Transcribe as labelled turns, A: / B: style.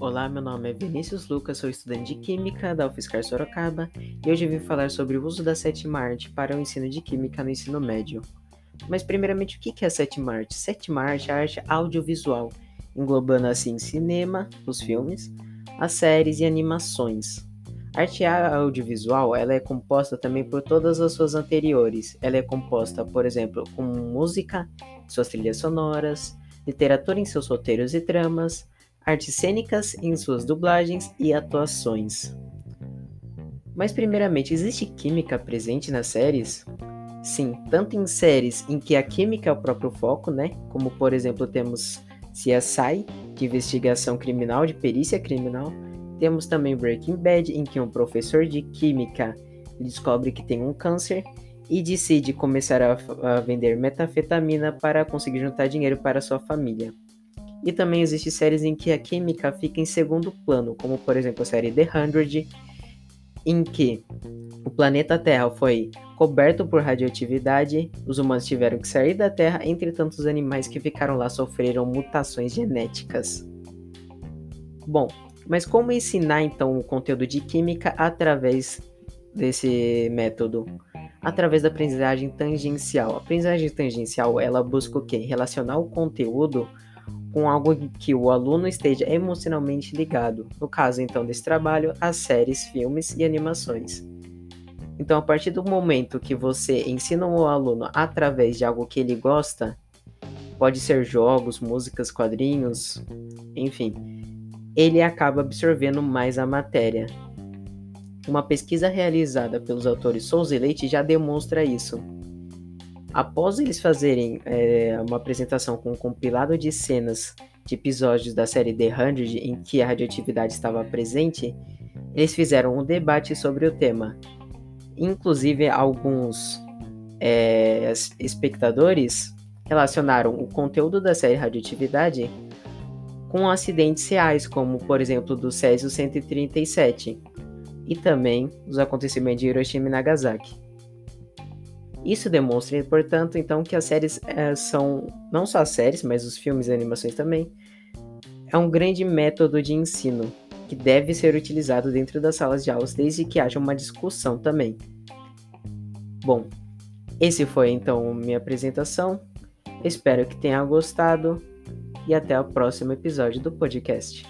A: Olá, meu nome é Vinícius Lucas, sou estudante de Química da UFSCar Sorocaba e hoje vim falar sobre o uso da sétima arte para o ensino de Química no ensino médio. Mas primeiramente, o que é a sétima arte? Sétima arte é a arte audiovisual, englobando assim cinema, os filmes, as séries e animações. A arte audiovisual ela é composta também por todas as suas anteriores. Ela é composta, por exemplo, com música, suas trilhas sonoras, literatura em seus roteiros e tramas, artes cênicas em suas dublagens e atuações. Mas, primeiramente, existe química presente nas séries? Sim, tanto em séries em que a química é o próprio foco, né? Como, por exemplo, temos CSI, de investigação criminal, de perícia criminal. Temos também Breaking Bad, em que um professor de química descobre que tem um câncer e decide começar a, a vender metafetamina para conseguir juntar dinheiro para sua família. E também existem séries em que a química fica em segundo plano, como por exemplo a série The Hundred, em que o planeta Terra foi coberto por radioatividade, os humanos tiveram que sair da Terra, entretanto os animais que ficaram lá sofreram mutações genéticas. Bom, mas como ensinar então o conteúdo de química através desse método? Através da aprendizagem tangencial. A aprendizagem tangencial, ela busca o quê? Relacionar o conteúdo com algo que o aluno esteja emocionalmente ligado, no caso então desse trabalho, as séries, filmes e animações. Então, a partir do momento que você ensina o aluno através de algo que ele gosta, pode ser jogos, músicas, quadrinhos, enfim, ele acaba absorvendo mais a matéria. Uma pesquisa realizada pelos autores Souza e Leite já demonstra isso. Após eles fazerem é, uma apresentação com um compilado de cenas de episódios da série The Hundred em que a radioatividade estava presente, eles fizeram um debate sobre o tema. Inclusive, alguns é, espectadores relacionaram o conteúdo da série Radioatividade com acidentes reais, como por exemplo do Césio 137, e também os acontecimentos de Hiroshima e Nagasaki. Isso demonstra, portanto, então que as séries é, são, não só as séries, mas os filmes e animações também, é um grande método de ensino que deve ser utilizado dentro das salas de aulas desde que haja uma discussão também. Bom, esse foi então minha apresentação. Espero que tenha gostado e até o próximo episódio do podcast.